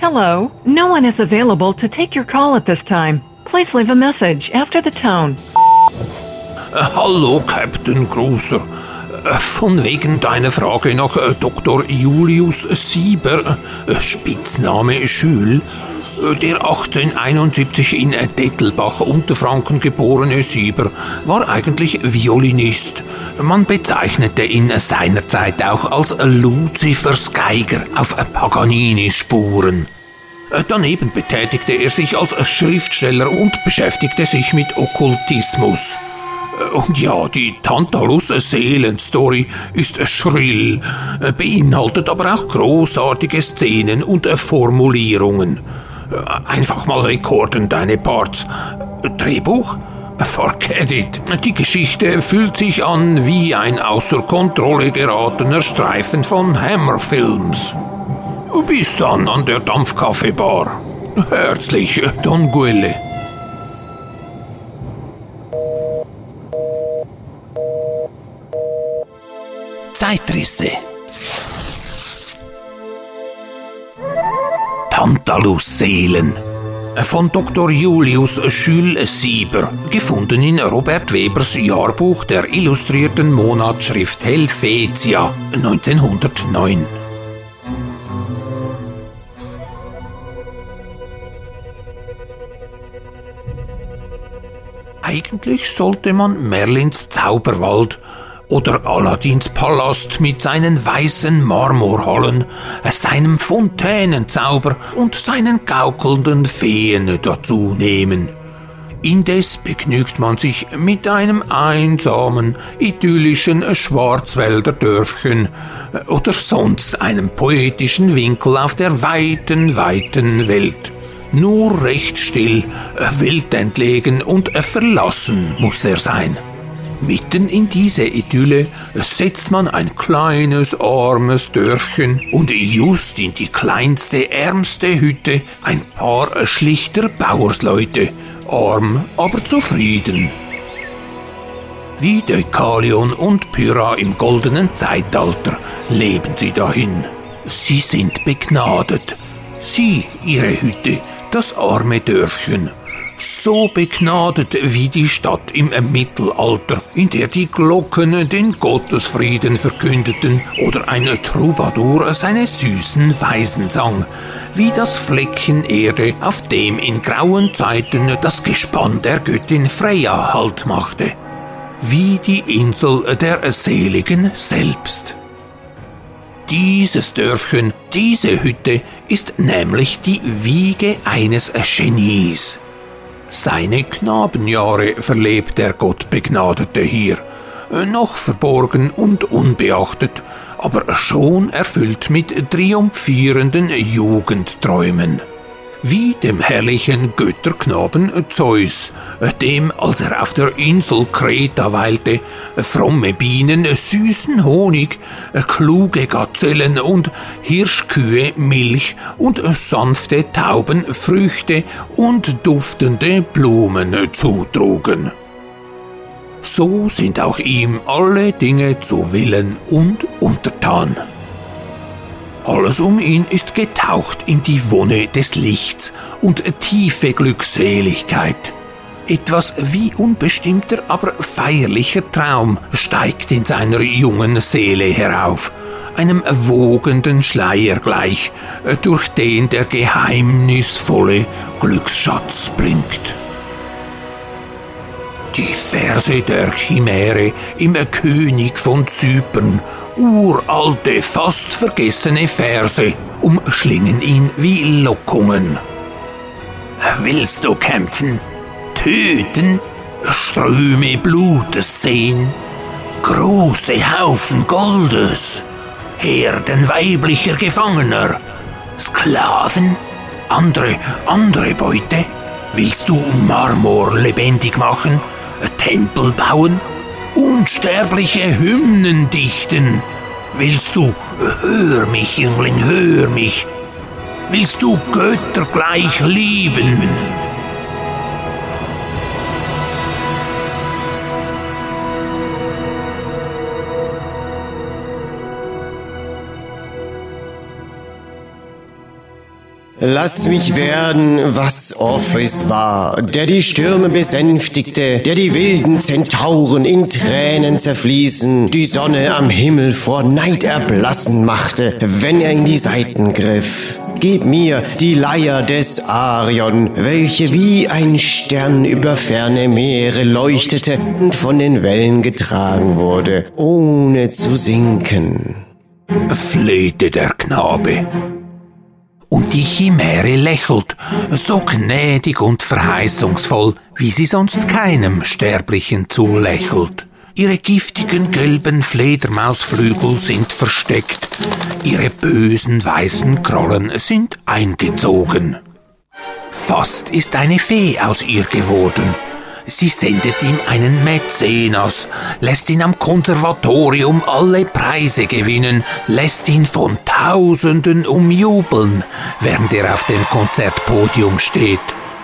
Hello. No one is available to take your call at this time. Please leave a message after the tone. Äh, hallo, Captain. Äh, von wegen deiner Frage nach Dr. Julius Sieber, uh, äh, Spitzname äh, der 1871 in Dettelbach, Unterfranken geborene Sieber, war eigentlich Violinist. Man bezeichnete ihn seinerzeit auch als Luzifers Geiger auf Paganinis Spuren. Äh, Daneben betätigte er sich als Schriftsteller und beschäftigte sich mit Okkultismus. Äh, Und ja, die Tantalus-Seelenstory ist schrill, äh, beinhaltet aber auch großartige Szenen und äh, Formulierungen. Äh, Einfach mal rekorden deine Parts. Drehbuch? Forget it. Die Geschichte fühlt sich an wie ein außer Kontrolle geratener Streifen von Hammer Films. Bis dann an der Dampfkaffeebar. Herzlich, Don Guelle. Zeitrisse. Tantalus-Seelen. Von Dr. Julius Jules Sieber, gefunden in Robert Webers Jahrbuch der illustrierten Monatsschrift Helvetia 1909. Eigentlich sollte man Merlins Zauberwald oder Aladins Palast mit seinen weißen Marmorhallen, seinem Fontänenzauber und seinen gaukelnden Feen dazu nehmen. Indes begnügt man sich mit einem einsamen, idyllischen Schwarzwälder Dörfchen oder sonst einem poetischen Winkel auf der weiten, weiten Welt. Nur recht still, weltentlegen und verlassen muss er sein. Mitten in diese Idylle setzt man ein kleines, armes Dörfchen und just in die kleinste, ärmste Hütte ein paar schlichter Bauersleute, arm, aber zufrieden. Wie Deukalion und Pyrrha im goldenen Zeitalter leben sie dahin. Sie sind begnadet. Sie, ihre Hütte, das arme Dörfchen, so begnadet wie die Stadt im Mittelalter, in der die Glocken den Gottesfrieden verkündeten oder ein Troubadour seine süßen Weisen sang, wie das Fleckchen Erde, auf dem in grauen Zeiten das Gespann der Göttin Freya Halt machte, wie die Insel der Seligen selbst. Dieses Dörfchen, diese Hütte ist nämlich die Wiege eines Genies. Seine Knabenjahre verlebt der Gottbegnadete hier, noch verborgen und unbeachtet, aber schon erfüllt mit triumphierenden Jugendträumen. Wie dem herrlichen Götterknaben Zeus, dem, als er auf der Insel Kreta weilte, fromme Bienen, süßen Honig, kluge Gazellen und Hirschkühe Milch und sanfte Tauben Früchte und duftende Blumen zutrugen. So sind auch ihm alle Dinge zu Willen und untertan. Alles um ihn ist getaucht in die Wonne des Lichts und tiefe Glückseligkeit. Etwas wie unbestimmter, aber feierlicher Traum steigt in seiner jungen Seele herauf, einem wogenden Schleier gleich, durch den der geheimnisvolle Glücksschatz blinkt. Die Verse der Chimäre im König von Zypern, uralte, fast vergessene Verse, umschlingen ihn wie Lockungen. Willst du kämpfen? Töten? Ströme Blutes sehen? Große Haufen Goldes? Herden weiblicher Gefangener? Sklaven? Andere, andere Beute? Willst du Marmor lebendig machen? Tempel bauen? Unsterbliche Hymnen dichten? Willst du, hör mich, Jüngling, hör mich, willst du Götter gleich lieben? Lass mich werden, was Orpheus war, der die Stürme besänftigte, der die wilden Zentauren in Tränen zerfließen, die Sonne am Himmel vor Neid erblassen machte, wenn er in die Seiten griff. Gib mir die Leier des Arion, welche wie ein Stern über ferne Meere leuchtete und von den Wellen getragen wurde, ohne zu sinken. flehte der Knabe und die Chimäre lächelt, so gnädig und verheißungsvoll, wie sie sonst keinem Sterblichen zulächelt. Ihre giftigen gelben Fledermausflügel sind versteckt, ihre bösen weißen Krollen sind eingezogen. Fast ist eine Fee aus ihr geworden, Sie sendet ihm einen Mäzenas, lässt ihn am Konservatorium alle Preise gewinnen, lässt ihn von Tausenden umjubeln, während er auf dem Konzertpodium steht.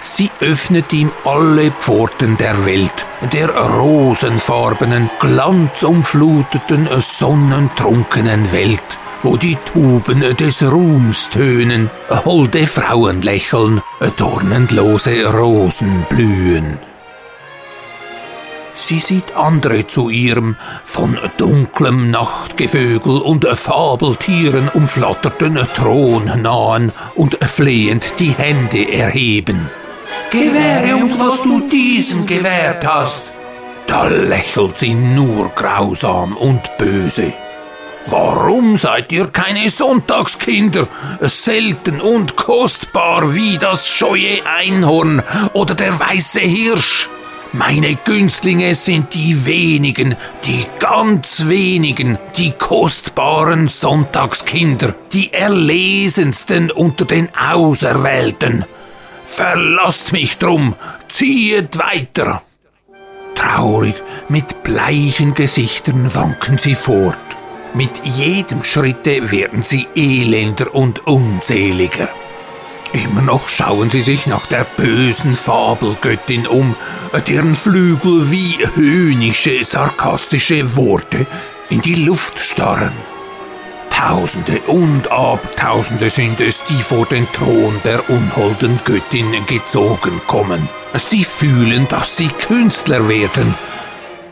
Sie öffnet ihm alle Pforten der Welt, der rosenfarbenen, glanzumfluteten, sonnentrunkenen Welt, wo die Tuben des Ruhms tönen, holde Frauen lächeln, dornenlose Rosen blühen. Sie sieht andere zu ihrem von dunklem Nachtgevögel und Fabeltieren umflatterten Thron nahen und flehend die Hände erheben. Gewähre uns, was du diesem gewährt hast. Da lächelt sie nur grausam und böse. Warum seid ihr keine Sonntagskinder, selten und kostbar wie das scheue Einhorn oder der weiße Hirsch? Meine Günstlinge sind die wenigen, die ganz wenigen, die kostbaren Sonntagskinder, die erlesensten unter den Auserwählten. Verlasst mich drum, ziehet weiter. Traurig, mit bleichen Gesichtern wanken sie fort. Mit jedem Schritte werden sie elender und unseliger. Immer noch schauen sie sich nach der bösen Fabelgöttin um, deren Flügel wie höhnische, sarkastische Worte in die Luft starren. Tausende und Abertausende sind es, die vor den Thron der unholden Göttin gezogen kommen. Sie fühlen, dass sie Künstler werden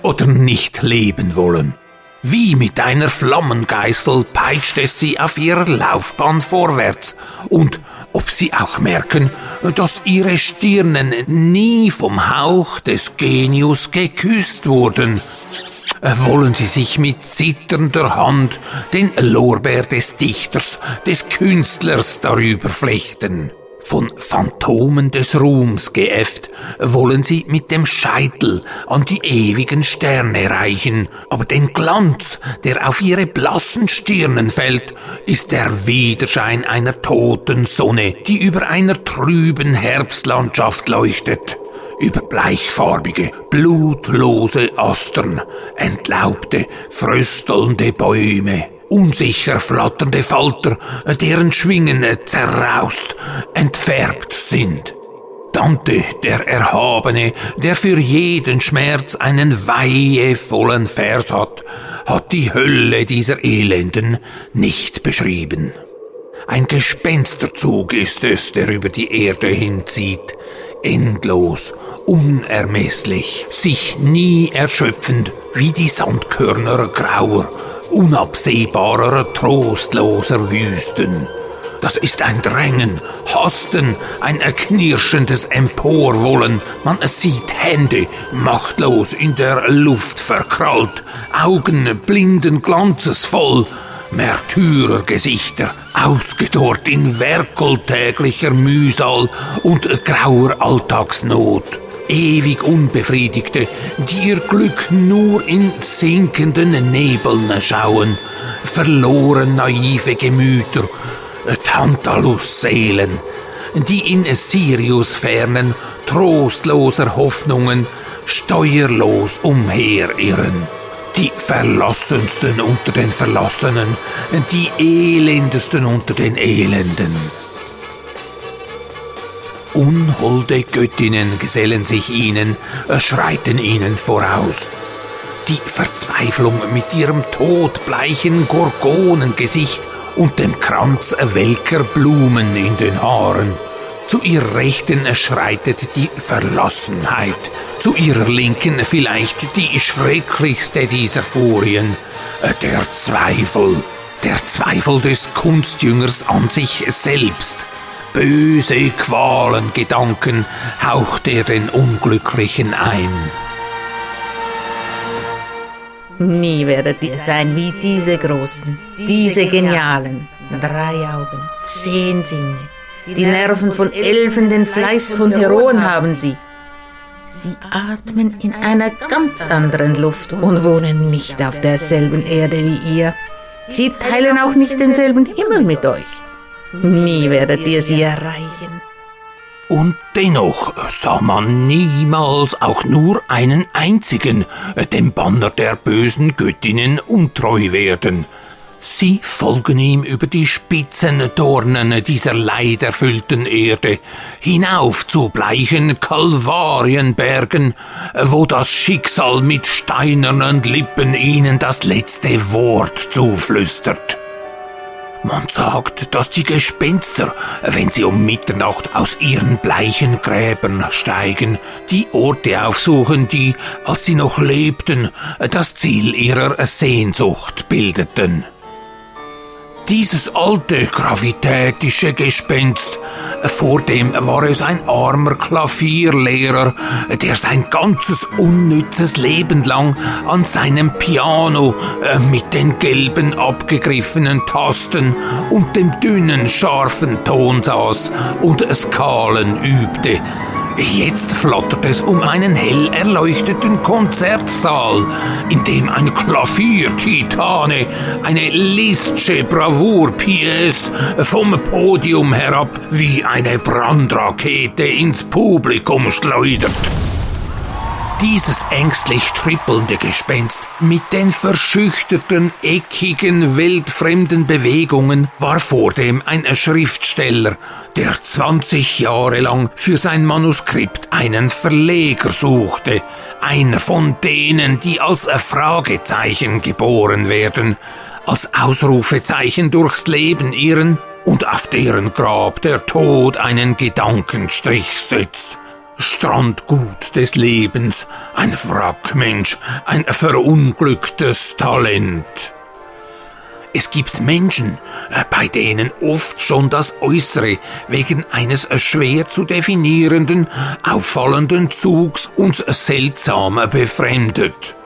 oder nicht leben wollen. Wie mit einer Flammengeißel peitscht es sie auf ihrer Laufbahn vorwärts. Und ob sie auch merken, dass ihre Stirnen nie vom Hauch des Genius geküsst wurden, wollen sie sich mit zitternder Hand den Lorbeer des Dichters, des Künstlers darüber flechten. Von Phantomen des Ruhms geäfft, wollen sie mit dem Scheitel an die ewigen Sterne reichen, aber den Glanz, der auf ihre blassen Stirnen fällt, ist der Widerschein einer toten Sonne, die über einer trüben Herbstlandschaft leuchtet. Über bleichfarbige, blutlose Astern, entlaubte, fröstelnde Bäume unsicher flatternde Falter, deren Schwingen zerraust, entfärbt sind. Dante, der Erhabene, der für jeden Schmerz einen weihevollen Vers hat, hat die Hölle dieser Elenden nicht beschrieben. Ein Gespensterzug ist es, der über die Erde hinzieht, endlos, unermesslich, sich nie erschöpfend, wie die Sandkörner grauer unabsehbarer, trostloser Wüsten. Das ist ein Drängen, Hasten, ein erknirschendes Emporwollen. Man sieht Hände machtlos in der Luft verkrallt, Augen blinden glanzesvoll, Märtyrergesichter, ausgedorrt in werkeltäglicher Mühsal und grauer Alltagsnot ewig Unbefriedigte, die ihr Glück nur in sinkenden Nebeln schauen, verloren naive Gemüter, Tantalus-Seelen, die in Sirius-Fernen trostloser Hoffnungen steuerlos umherirren. Die Verlassensten unter den Verlassenen, die Elendesten unter den Elenden. Unholde Göttinnen gesellen sich ihnen, schreiten ihnen voraus. Die Verzweiflung mit ihrem todbleichen Gorgonengesicht und dem Kranz welker Blumen in den Haaren. Zu ihrer Rechten schreitet die Verlassenheit, zu ihrer Linken vielleicht die schrecklichste dieser Furien, der Zweifel, der Zweifel des Kunstjüngers an sich selbst. Böse Qualengedanken haucht er den Unglücklichen ein. Nie werdet ihr sein wie diese Großen, diese Genialen. Drei Augen, zehn Sinne. Die Nerven von Elfen, den Fleiß von Heroen haben sie. Sie atmen in einer ganz anderen Luft und wohnen nicht auf derselben Erde wie ihr. Sie teilen auch nicht denselben Himmel mit euch. Nie werdet ihr sie erreichen. Und dennoch sah man niemals auch nur einen einzigen dem Banner der bösen Göttinnen untreu werden. Sie folgen ihm über die spitzen Dornen dieser leiderfüllten Erde hinauf zu bleichen Kalvarienbergen, wo das Schicksal mit steinernen Lippen ihnen das letzte Wort zuflüstert. Man sagt, dass die Gespenster, wenn sie um Mitternacht aus ihren bleichen Gräbern steigen, die Orte aufsuchen, die, als sie noch lebten, das Ziel ihrer Sehnsucht bildeten. Dieses alte, gravitätische Gespenst, vor dem war es ein armer Klavierlehrer, der sein ganzes unnützes Leben lang an seinem Piano äh, mit den gelben abgegriffenen Tasten und dem dünnen, scharfen Ton saß und Skalen übte. Jetzt flattert es um einen hell erleuchteten Konzertsaal, in dem ein Klavier-Titane eine Lisztsche Bravour-Pièce vom Podium herab wie eine Brandrakete ins Publikum schleudert. Dieses ängstlich trippelnde Gespenst mit den verschüchterten, eckigen, weltfremden Bewegungen war vordem ein Schriftsteller, der 20 Jahre lang für sein Manuskript einen Verleger suchte, einer von denen, die als Fragezeichen geboren werden, als Ausrufezeichen durchs Leben irren und auf deren Grab der Tod einen Gedankenstrich setzt. Strandgut des Lebens, ein Wrackmensch, ein verunglücktes Talent. Es gibt Menschen, äh, bei denen oft schon das Äußere wegen eines schwer zu definierenden, auffallenden Zugs uns seltsam befremdet.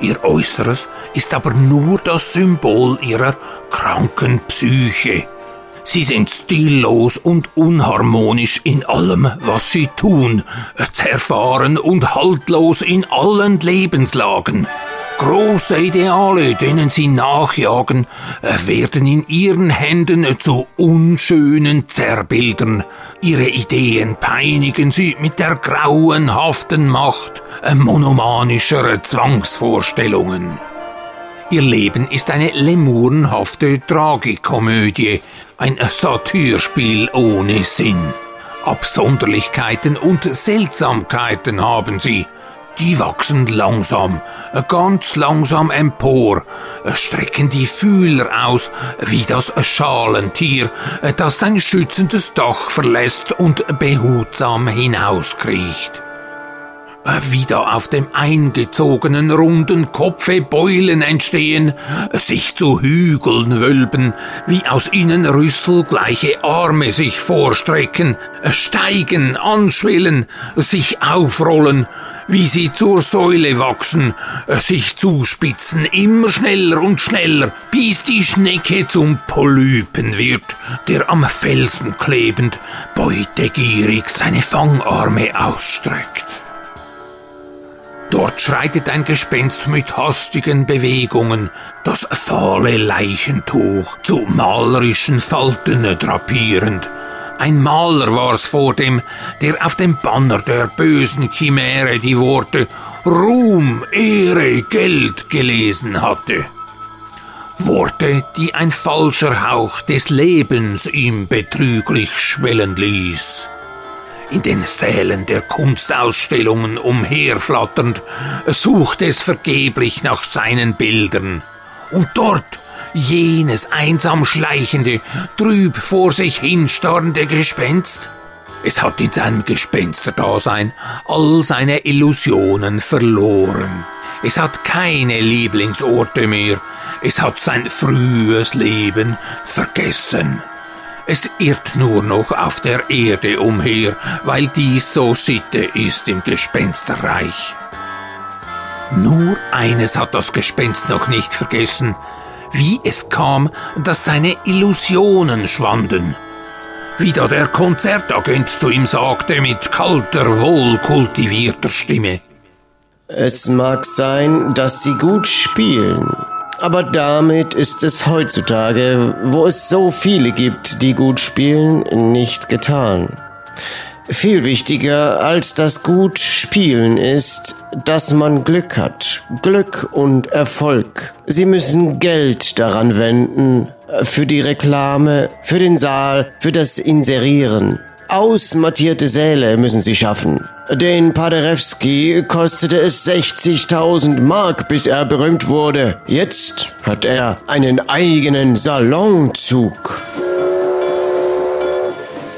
Ihr Äußeres ist aber nur das Symbol ihrer kranken Psyche. Sie sind stillos und unharmonisch in allem, was sie tun, zerfahren und haltlos in allen Lebenslagen. Große Ideale, denen sie nachjagen, werden in ihren Händen zu unschönen Zerrbildern. Ihre Ideen peinigen sie mit der grauenhaften Macht monomanischer Zwangsvorstellungen. Ihr Leben ist eine lemurenhafte Tragikomödie, ein Satyrspiel ohne Sinn. Absonderlichkeiten und Seltsamkeiten haben sie. Die wachsen langsam, ganz langsam empor, strecken die Fühler aus wie das Schalentier, das sein schützendes Dach verlässt und behutsam hinauskriecht wieder auf dem eingezogenen runden Kopfe Beulen entstehen, sich zu Hügeln wölben, wie aus ihnen rüsselgleiche Arme sich vorstrecken, steigen, anschwillen, sich aufrollen, wie sie zur Säule wachsen, sich zuspitzen, immer schneller und schneller, bis die Schnecke zum Polypen wird, der am Felsen klebend, beutegierig seine Fangarme ausstreckt. Dort schreitet ein Gespenst mit hastigen Bewegungen, das fahle Leichentuch zu malerischen Falten drapierend. Ein Maler war's vor dem, der auf dem Banner der bösen Chimäre die Worte Ruhm, Ehre, Geld gelesen hatte. Worte, die ein falscher Hauch des Lebens ihm betrüglich schwellen ließ. In den Sälen der Kunstausstellungen umherflatternd, suchte es vergeblich nach seinen Bildern. Und dort jenes einsam schleichende, trüb vor sich hinstarrende Gespenst? Es hat in seinem Gespensterdasein all seine Illusionen verloren. Es hat keine Lieblingsorte mehr. Es hat sein frühes Leben vergessen. Es irrt nur noch auf der Erde umher, weil dies so Sitte ist im Gespensterreich. Nur eines hat das Gespenst noch nicht vergessen, wie es kam, dass seine Illusionen schwanden. Wie da der Konzertagent zu ihm sagte mit kalter, wohlkultivierter Stimme. Es mag sein, dass Sie gut spielen, aber damit ist es heutzutage, wo es so viele gibt, die gut spielen, nicht getan. Viel wichtiger als das gut Spielen ist, dass man Glück hat. Glück und Erfolg. Sie müssen Geld daran wenden. Für die Reklame, für den Saal, für das Inserieren. Ausmattierte Säle müssen sie schaffen. Den Paderewski kostete es 60.000 Mark, bis er berühmt wurde. Jetzt hat er einen eigenen Salonzug.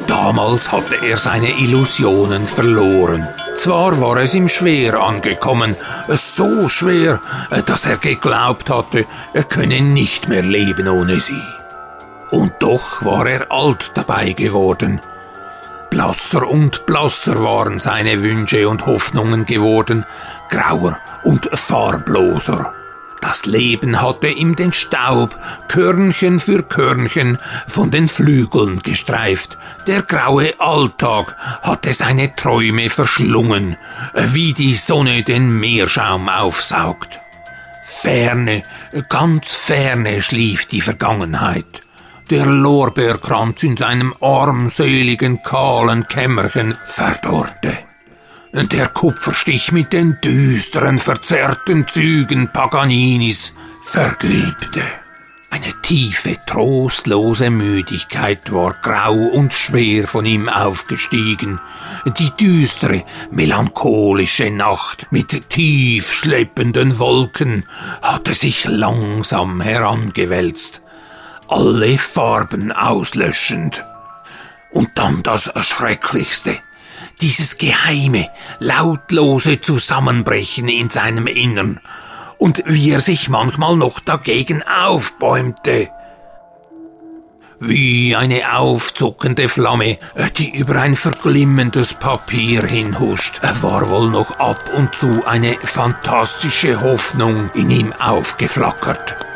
Damals hatte er seine Illusionen verloren. Zwar war es ihm schwer angekommen, so schwer, dass er geglaubt hatte, er könne nicht mehr leben ohne sie. Und doch war er alt dabei geworden, Blasser und blasser waren seine Wünsche und Hoffnungen geworden, grauer und farbloser. Das Leben hatte ihm den Staub Körnchen für Körnchen von den Flügeln gestreift. Der graue Alltag hatte seine Träume verschlungen, wie die Sonne den Meerschaum aufsaugt. Ferne, ganz ferne schlief die Vergangenheit der Lorbeerkranz in seinem armseligen, kahlen Kämmerchen verdorrte. Der Kupferstich mit den düsteren, verzerrten Zügen Paganinis vergilbte. Eine tiefe, trostlose Müdigkeit war grau und schwer von ihm aufgestiegen. Die düstere, melancholische Nacht mit tief schleppenden Wolken hatte sich langsam herangewälzt alle Farben auslöschend. Und dann das Schrecklichste, dieses geheime, lautlose Zusammenbrechen in seinem Innern und wie er sich manchmal noch dagegen aufbäumte. Wie eine aufzuckende Flamme, die über ein verglimmendes Papier hinhuscht, war wohl noch ab und zu eine fantastische Hoffnung in ihm aufgeflackert.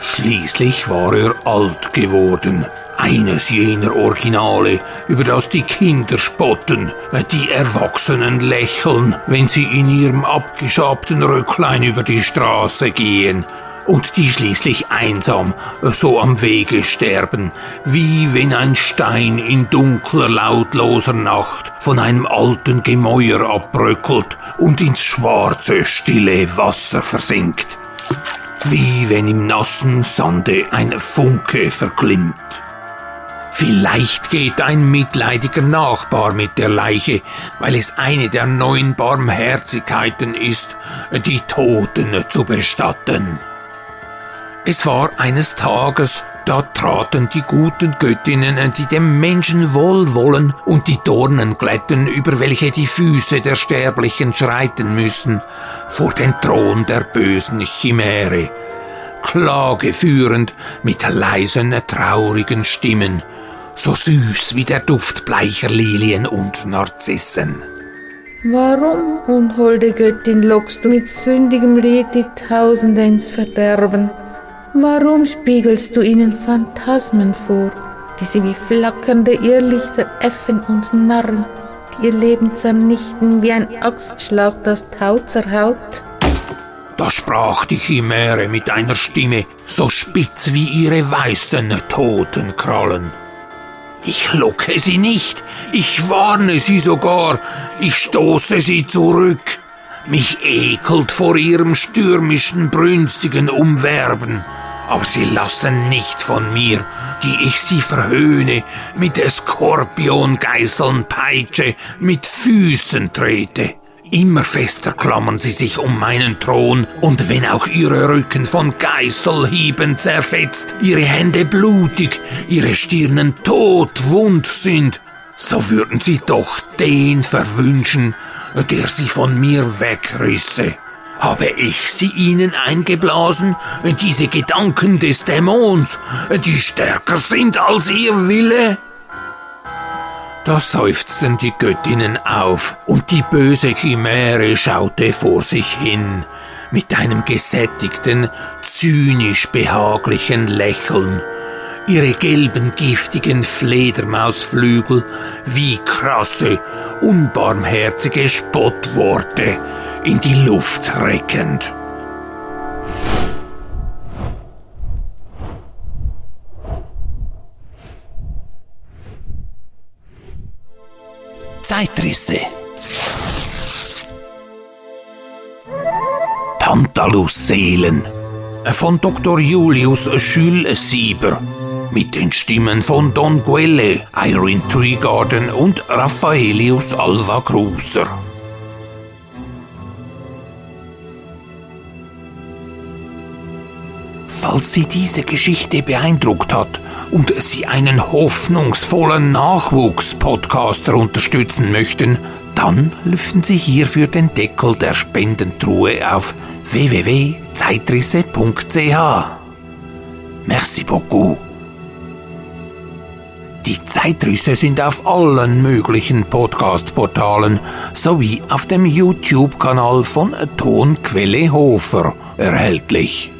Schließlich war er alt geworden. Eines jener Originale, über das die Kinder spotten, die Erwachsenen lächeln, wenn sie in ihrem abgeschabten Röcklein über die Straße gehen und die schließlich einsam so am Wege sterben, wie wenn ein Stein in dunkler, lautloser Nacht von einem alten Gemäuer abbröckelt und ins schwarze, stille Wasser versinkt wie wenn im nassen Sande ein Funke verglimmt. Vielleicht geht ein mitleidiger Nachbar mit der Leiche, weil es eine der neun Barmherzigkeiten ist, die Toten zu bestatten. Es war eines Tages, da traten die guten Göttinnen, die dem Menschen wohlwollen und die Dornen glätten, über welche die Füße der Sterblichen schreiten müssen, vor den Thron der bösen Chimäre, Klage führend mit leisen, traurigen Stimmen, so süß wie der Duft bleicher Lilien und Narzissen. Warum, unholde Göttin, lockst du mit sündigem Lied die Tausende ins Verderben? Warum spiegelst du ihnen Phantasmen vor, die sie wie flackernde Irrlichter äffen und Narren, die ihr Leben zernichten wie ein Axtschlag das Tau zerhaut? Da sprach die Chimäre mit einer Stimme, so spitz wie ihre weißen Totenkrallen. Ich locke sie nicht, ich warne sie sogar, ich stoße sie zurück. Mich ekelt vor ihrem stürmischen, brünstigen Umwerben aber sie lassen nicht von mir, die ich sie verhöhne, mit Skorpiongeißeln peitsche, mit Füßen trete. Immer fester klammern sie sich um meinen Thron, und wenn auch ihre Rücken von Geißelhieben zerfetzt, ihre Hände blutig, ihre Stirnen todwund sind, so würden sie doch den verwünschen, der sie von mir wegrisse. Habe ich sie ihnen eingeblasen, diese Gedanken des Dämons, die stärker sind als ihr Wille? Da seufzten die Göttinnen auf, und die böse Chimäre schaute vor sich hin, mit einem gesättigten, zynisch behaglichen Lächeln, ihre gelben, giftigen Fledermausflügel wie krasse, unbarmherzige Spottworte in die Luft reckend. Zeitrisse. Tantalus-Seelen von Dr. Julius Schül-Sieber mit den Stimmen von Don Guelle, Irene Treegarden und Raffaelius Alva Cruiser. Falls Sie diese Geschichte beeindruckt hat und Sie einen hoffnungsvollen Nachwuchspodcaster unterstützen möchten, dann lüften Sie hierfür den Deckel der Spendentruhe auf www.zeitrisse.ch. Merci beaucoup. Die Zeitrisse sind auf allen möglichen Podcast-Portalen sowie auf dem YouTube-Kanal von Tonquelle Hofer erhältlich.